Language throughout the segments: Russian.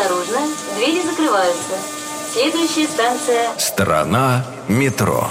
Осторожно, двери закрываются. Следующая станция... Страна метро.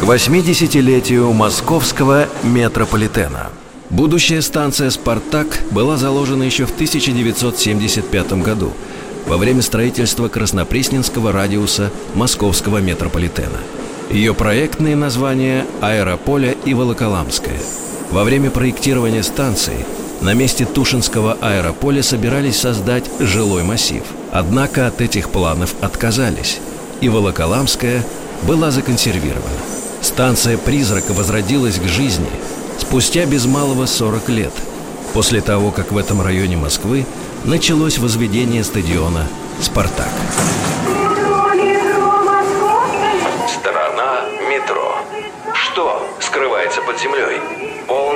К 80-летию московского метрополитена. Будущая станция «Спартак» была заложена еще в 1975 году во время строительства Краснопресненского радиуса московского метрополитена. Ее проектные названия «Аэрополя» и «Волоколамская». Во время проектирования станции на месте Тушинского аэрополя собирались создать жилой массив. Однако от этих планов отказались, и Волоколамская была законсервирована. Станция «Призрака» возродилась к жизни спустя без малого 40 лет, после того, как в этом районе Москвы началось возведение стадиона «Спартак». Страна метро. Что скрывается под землей?